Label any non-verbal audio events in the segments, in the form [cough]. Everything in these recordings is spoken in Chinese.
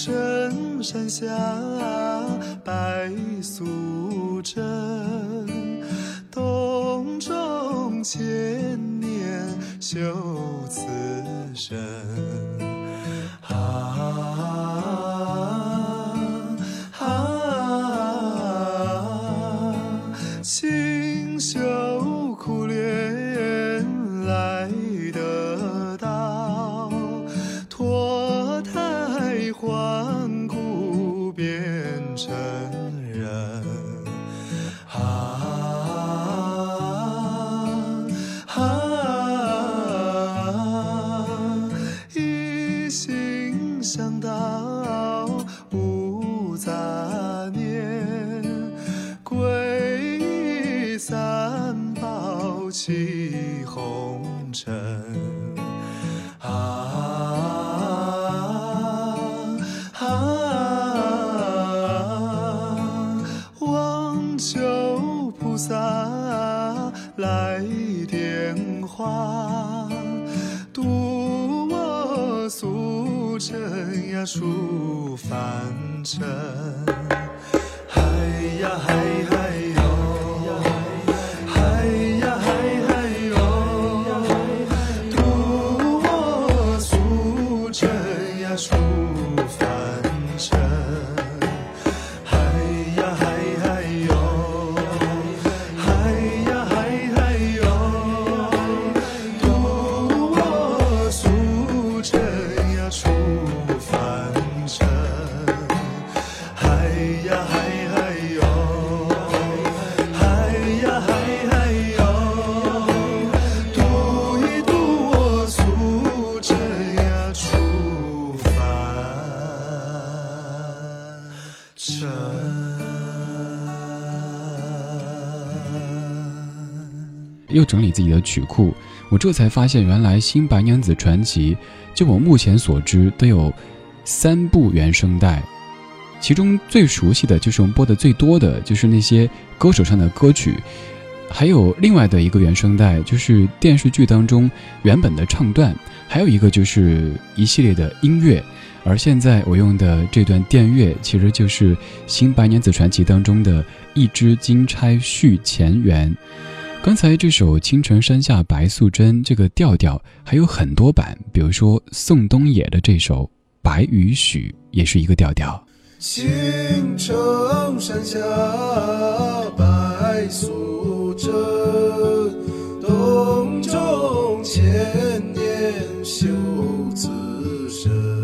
深山下白素贞，洞中千年修此身。啊出凡尘，嗨呀嗨嗨哟，嗨哎呀，嗨嗨哟，嗨呀，嗨嗨哟，读一读我诉着呀，出凡又整理自己的曲库，我这才发现，原来《新白娘子传奇》就我目前所知都有三部原声带，其中最熟悉的就是我们播的最多的就是那些歌手上的歌曲，还有另外的一个原声带就是电视剧当中原本的唱段，还有一个就是一系列的音乐，而现在我用的这段电乐其实就是《新白娘子传奇》当中的一支金钗续前缘。刚才这首《青城山下白素贞》这个调调还有很多版，比如说宋冬野的这首《白雨许》也是一个调调。青城山下白素贞，洞中千年修此身。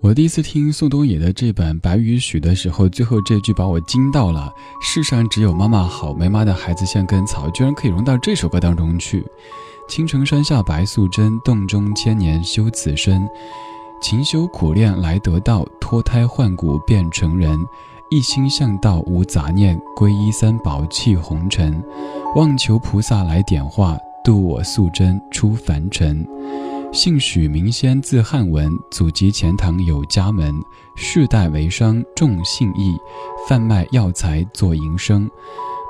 我第一次听宋冬野的这版《白雨许》的时候，最后这句把我惊到了。世上只有妈妈好，没妈的孩子像根草，居然可以融到这首歌当中去。青城山下白素贞，洞中千年修此身。勤修苦练来得道，脱胎换骨变成人。一心向道无杂念，皈依三宝弃红尘。望求菩萨来点化，渡我素贞出凡尘。姓许名仙字汉文，祖籍钱塘有家门，世代为商重信义，贩卖药材做营生。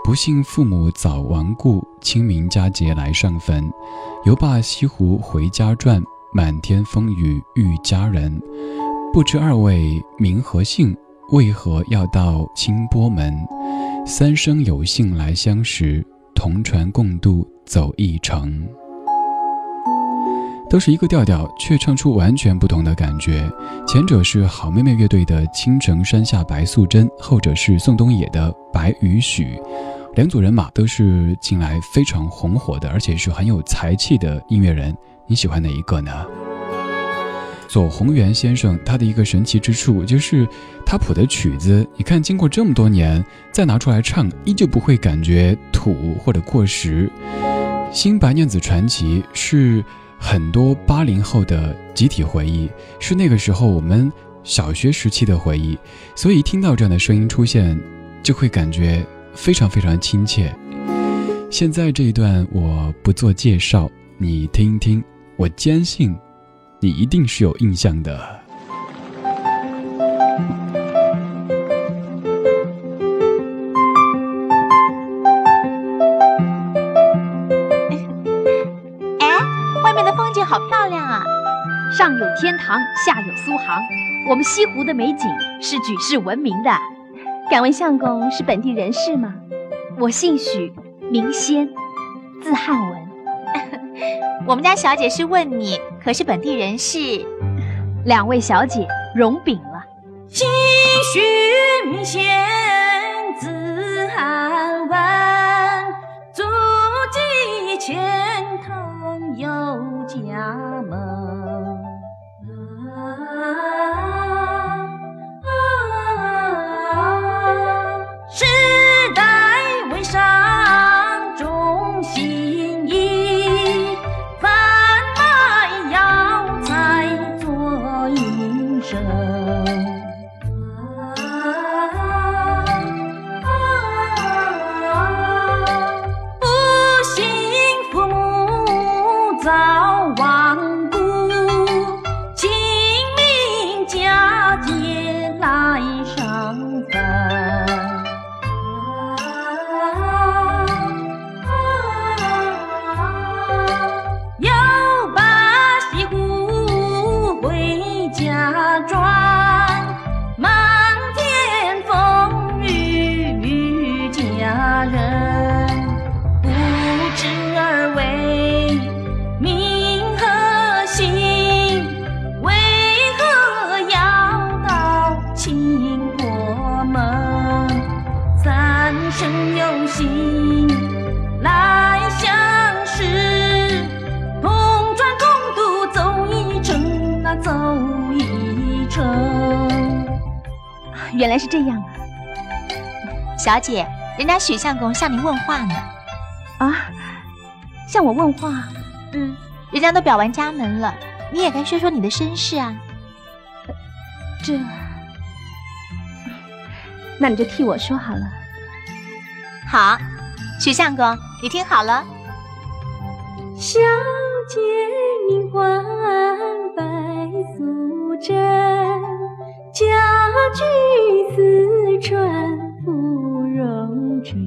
不幸父母早亡故，清明佳节来上坟。游罢西湖回家转，满天风雨遇佳人。不知二位名和姓，为何要到清波门？三生有幸来相识，同船共渡走一程。都是一个调调，却唱出完全不同的感觉。前者是好妹妹乐队的《青城山下白素贞》，后者是宋冬野的《白雨许》。两组人马都是近来非常红火的，而且是很有才气的音乐人。你喜欢哪一个呢？左宏元先生他的一个神奇之处就是他谱的曲子，你看经过这么多年再拿出来唱，依旧不会感觉土或者过时。《新白娘子传奇》是。很多八零后的集体回忆，是那个时候我们小学时期的回忆，所以听到这样的声音出现，就会感觉非常非常亲切。现在这一段我不做介绍，你听一听，我坚信，你一定是有印象的。有天堂，下有苏杭，我们西湖的美景是举世闻名的。敢问相公是本地人士吗？我姓许，名仙，字汉文。[laughs] 我们家小姐是问你，可是本地人士？[laughs] 两位小姐容禀了。姓许名仙，字汉文，祖籍钱塘有生有幸来相识，同船共渡走一程啊，走一程。原来是这样啊！小姐，人家许相公向您问话呢。啊，向我问话？嗯，人家都表完家门了，你也该说说你的身世啊。这，那你就替我说好了。好，许相公，你听好了。小姐名唤白素贞，家居四川芙蓉城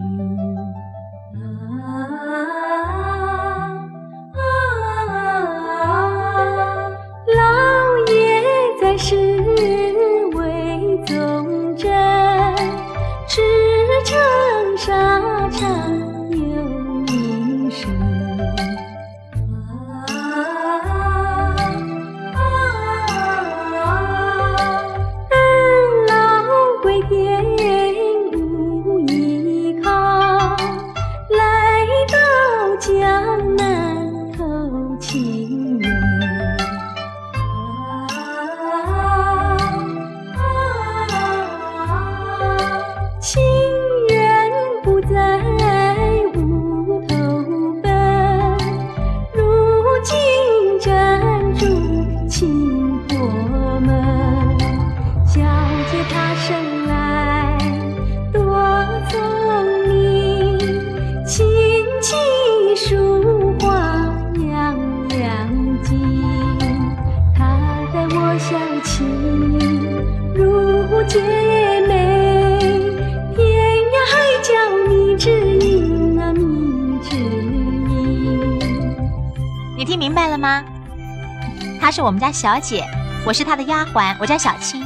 是我们家小姐，我是她的丫鬟，我叫小青。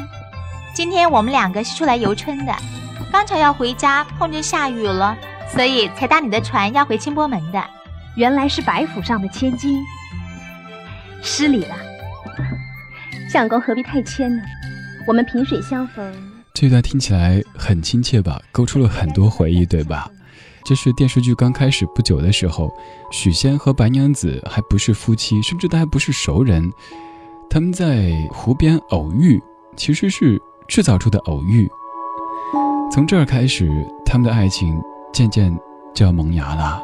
今天我们两个是出来游春的，刚巧要回家，碰着下雨了，所以才搭你的船要回清波门的。原来是白府上的千金，失礼了。相公何必太谦呢？我们萍水相逢。这段听起来很亲切吧？勾出了很多回忆，对吧？这是电视剧刚开始不久的时候，许仙和白娘子还不是夫妻，甚至都还不是熟人，他们在湖边偶遇，其实是制造出的偶遇。从这儿开始，他们的爱情渐渐就要萌芽了。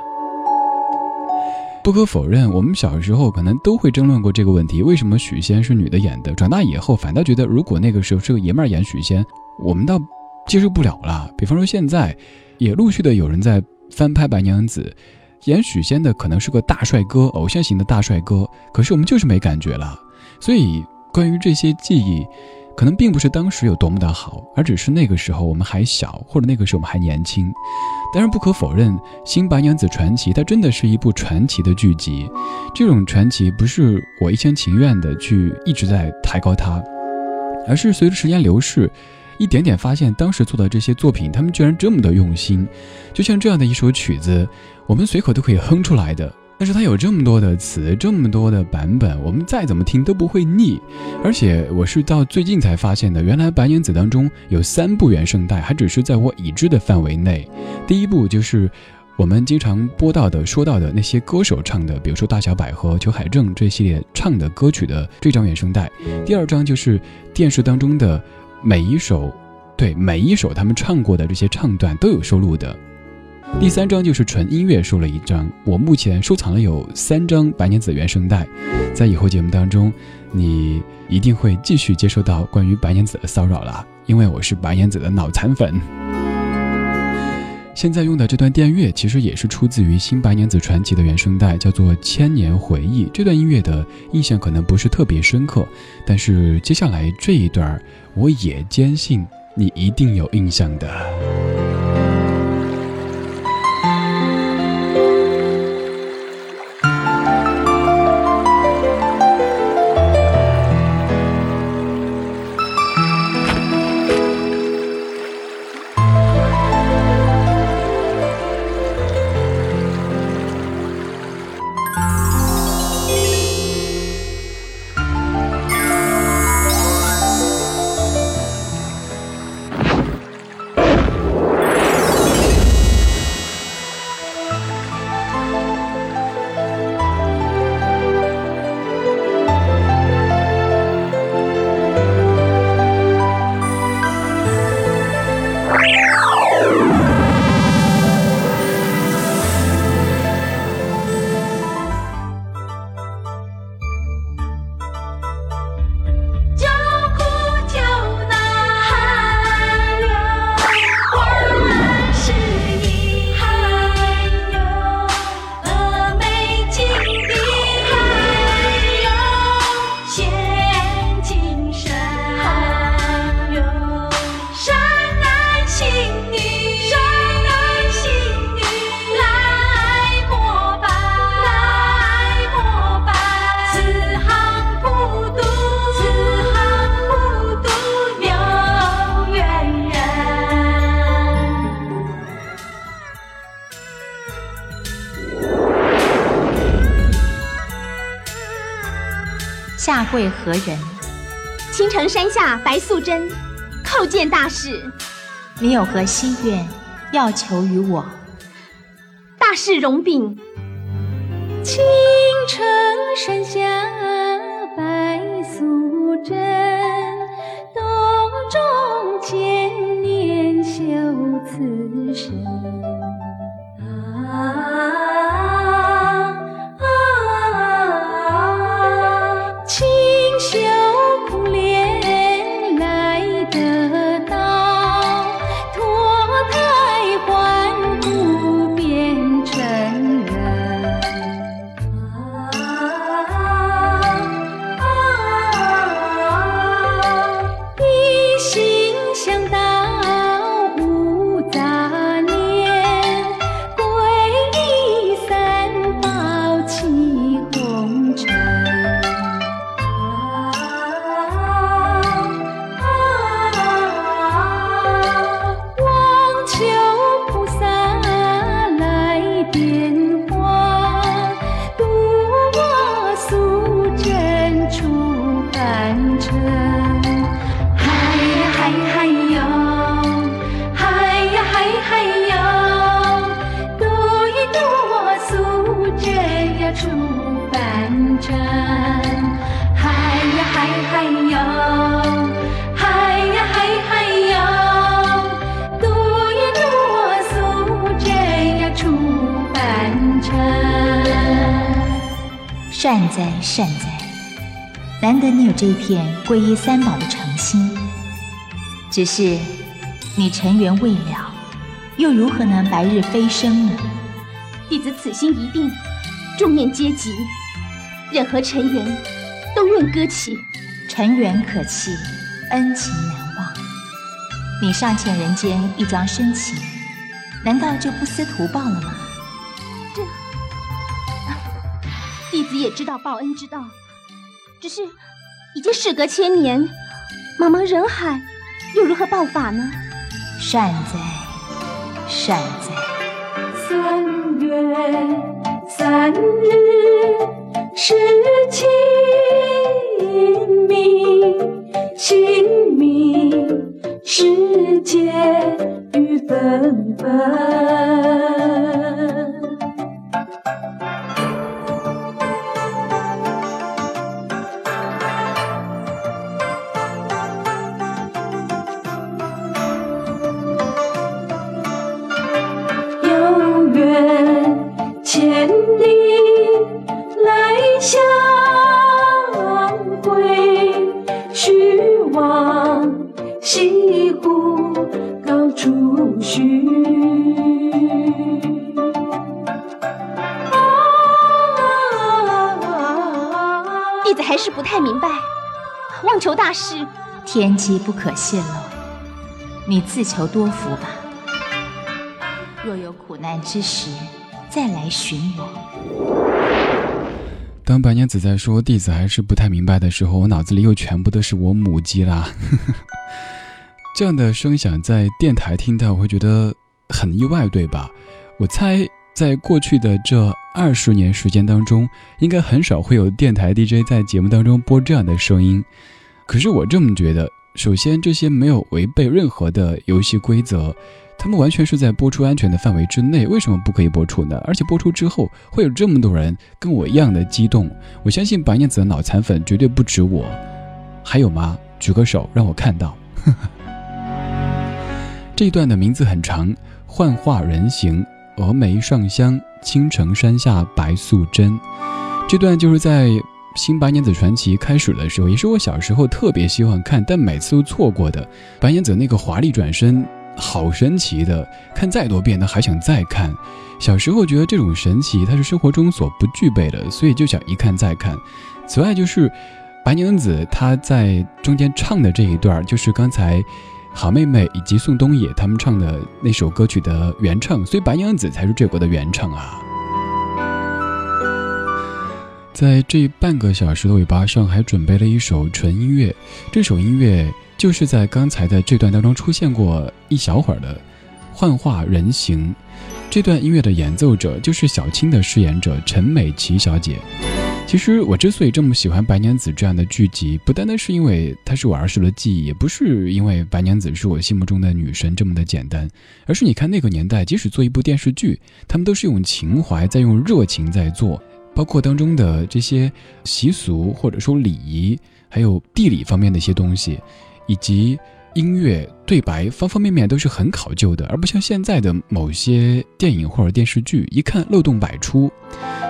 不可否认，我们小时候可能都会争论过这个问题：为什么许仙是女的演的？长大以后反倒觉得，如果那个时候是个爷们儿演许仙，我们倒接受不了了。比方说现在。也陆续的有人在翻拍白娘子，演许仙的可能是个大帅哥，偶像型的大帅哥，可是我们就是没感觉了。所以关于这些记忆，可能并不是当时有多么的好，而只是那个时候我们还小，或者那个时候我们还年轻。当然不可否认，《新白娘子传奇》它真的是一部传奇的剧集，这种传奇不是我一厢情愿的去一直在抬高它，而是随着时间流逝。一点点发现，当时做的这些作品，他们居然这么的用心。就像这样的一首曲子，我们随口都可以哼出来的。但是它有这么多的词，这么多的版本，我们再怎么听都不会腻。而且我是到最近才发现的，原来白娘子当中有三部原声带，还只是在我已知的范围内。第一部就是我们经常播到的、说到的那些歌手唱的，比如说大小百合、裘海正这系列唱的歌曲的这张原声带。第二张就是电视当中的。每一首，对每一首他们唱过的这些唱段都有收录的。第三张就是纯音乐收了一张，我目前收藏了有三张白娘子原声带，在以后节目当中，你一定会继续接收到关于白娘子的骚扰了，因为我是白娘子的脑残粉。现在用的这段电乐其实也是出自于《新白娘子传奇》的原声带，叫做《千年回忆》。这段音乐的印象可能不是特别深刻，但是接下来这一段，我也坚信你一定有印象的。会何人？青城山下白素贞，叩见大士。你有何心愿要求于我？大士容禀。青城山下白素贞，洞中千年修此身。片皈依三宝的诚心。只是你尘缘未了，又如何能白日飞升呢？弟子此心一定，众念皆极，任何尘缘都愿割弃。尘缘可弃，恩情难忘。你尚欠人间一桩深情，难道就不思图报了吗？这 [laughs] 弟子也知道报恩之道，只是已经事隔千年，茫茫人海，又如何报法呢？善哉，善哉。三月三日是清明，清明时节雨纷纷。天机不可泄露，你自求多福吧。若有苦难之时，再来寻我。当白娘子在说弟子还是不太明白的时候，我脑子里又全部都是我母鸡啦。[laughs] 这样的声响在电台听到，我会觉得很意外，对吧？我猜在过去的这二十年时间当中，应该很少会有电台 DJ 在节目当中播这样的声音。可是我这么觉得，首先这些没有违背任何的游戏规则，他们完全是在播出安全的范围之内，为什么不可以播出呢？而且播出之后会有这么多人跟我一样的激动，我相信白娘子的脑残粉绝对不止我，还有吗？举个手让我看到。这一段的名字很长，幻化人形，峨眉上香，青城山下白素贞。这段就是在。新白娘子传奇开始的时候，也是我小时候特别希望看，但每次都错过的。白娘子那个华丽转身，好神奇的，看再多遍都还想再看。小时候觉得这种神奇，它是生活中所不具备的，所以就想一看再看。此外，就是白娘子她在中间唱的这一段，就是刚才好妹妹以及宋冬野他们唱的那首歌曲的原唱，所以白娘子才是这首歌的原唱啊。在这半个小时的尾巴上，还准备了一首纯音乐。这首音乐就是在刚才的这段当中出现过一小会儿的《幻化人形》。这段音乐的演奏者就是小青的饰演者陈美琪小姐。其实我之所以这么喜欢白娘子这样的剧集，不单单是因为它是我儿时的记忆，也不是因为白娘子是我心目中的女神这么的简单，而是你看那个年代，即使做一部电视剧，他们都是用情怀在用热情在做，包括当中的这些习俗或者说礼仪，还有地理方面的一些东西，以及音乐对白方方面面都是很考究的，而不像现在的某些电影或者电视剧，一看漏洞百出，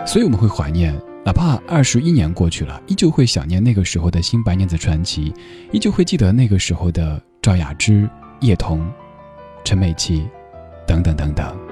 所以我们会怀念。哪怕二十一年过去了，依旧会想念那个时候的新白娘子传奇，依旧会记得那个时候的赵雅芝、叶童、陈美琪，等等等等。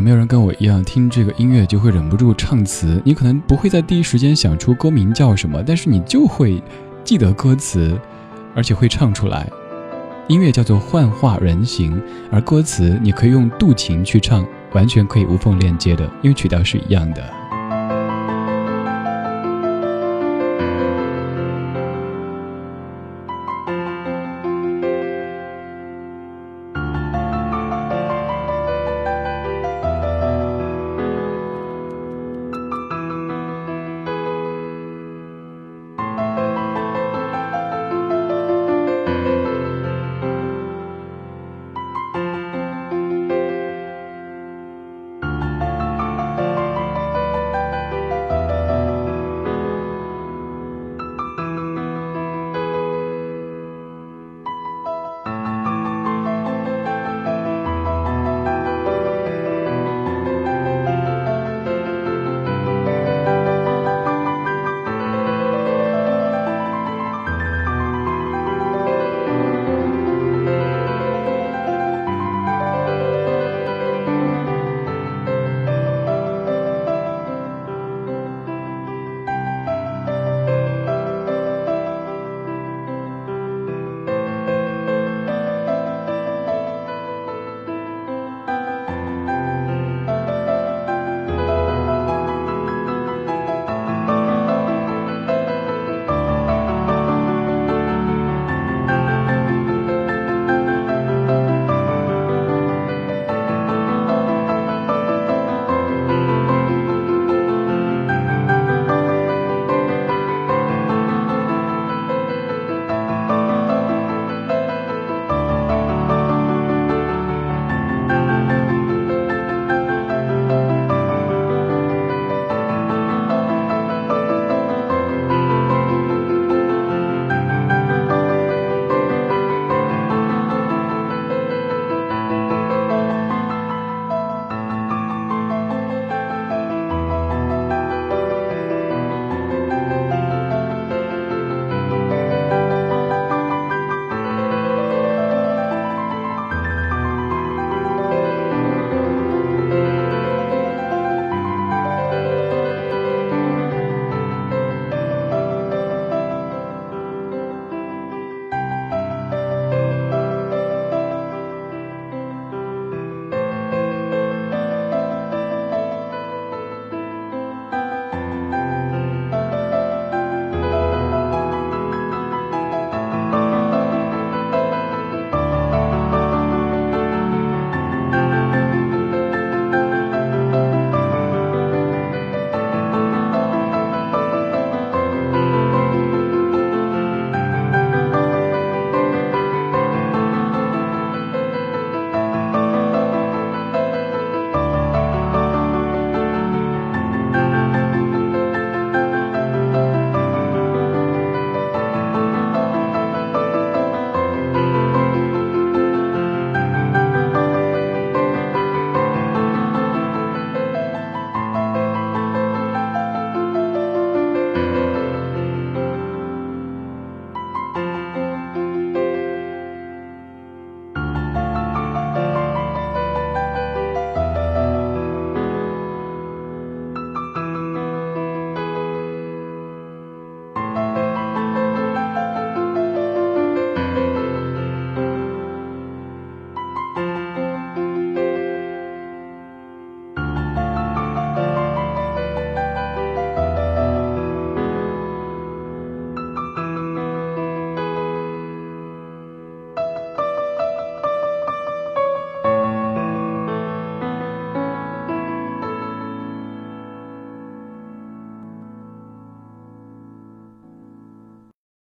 有没有人跟我一样听这个音乐就会忍不住唱词？你可能不会在第一时间想出歌名叫什么，但是你就会记得歌词，而且会唱出来。音乐叫做《幻化人形》，而歌词你可以用渡情去唱，完全可以无缝链接的，因为曲调是一样的。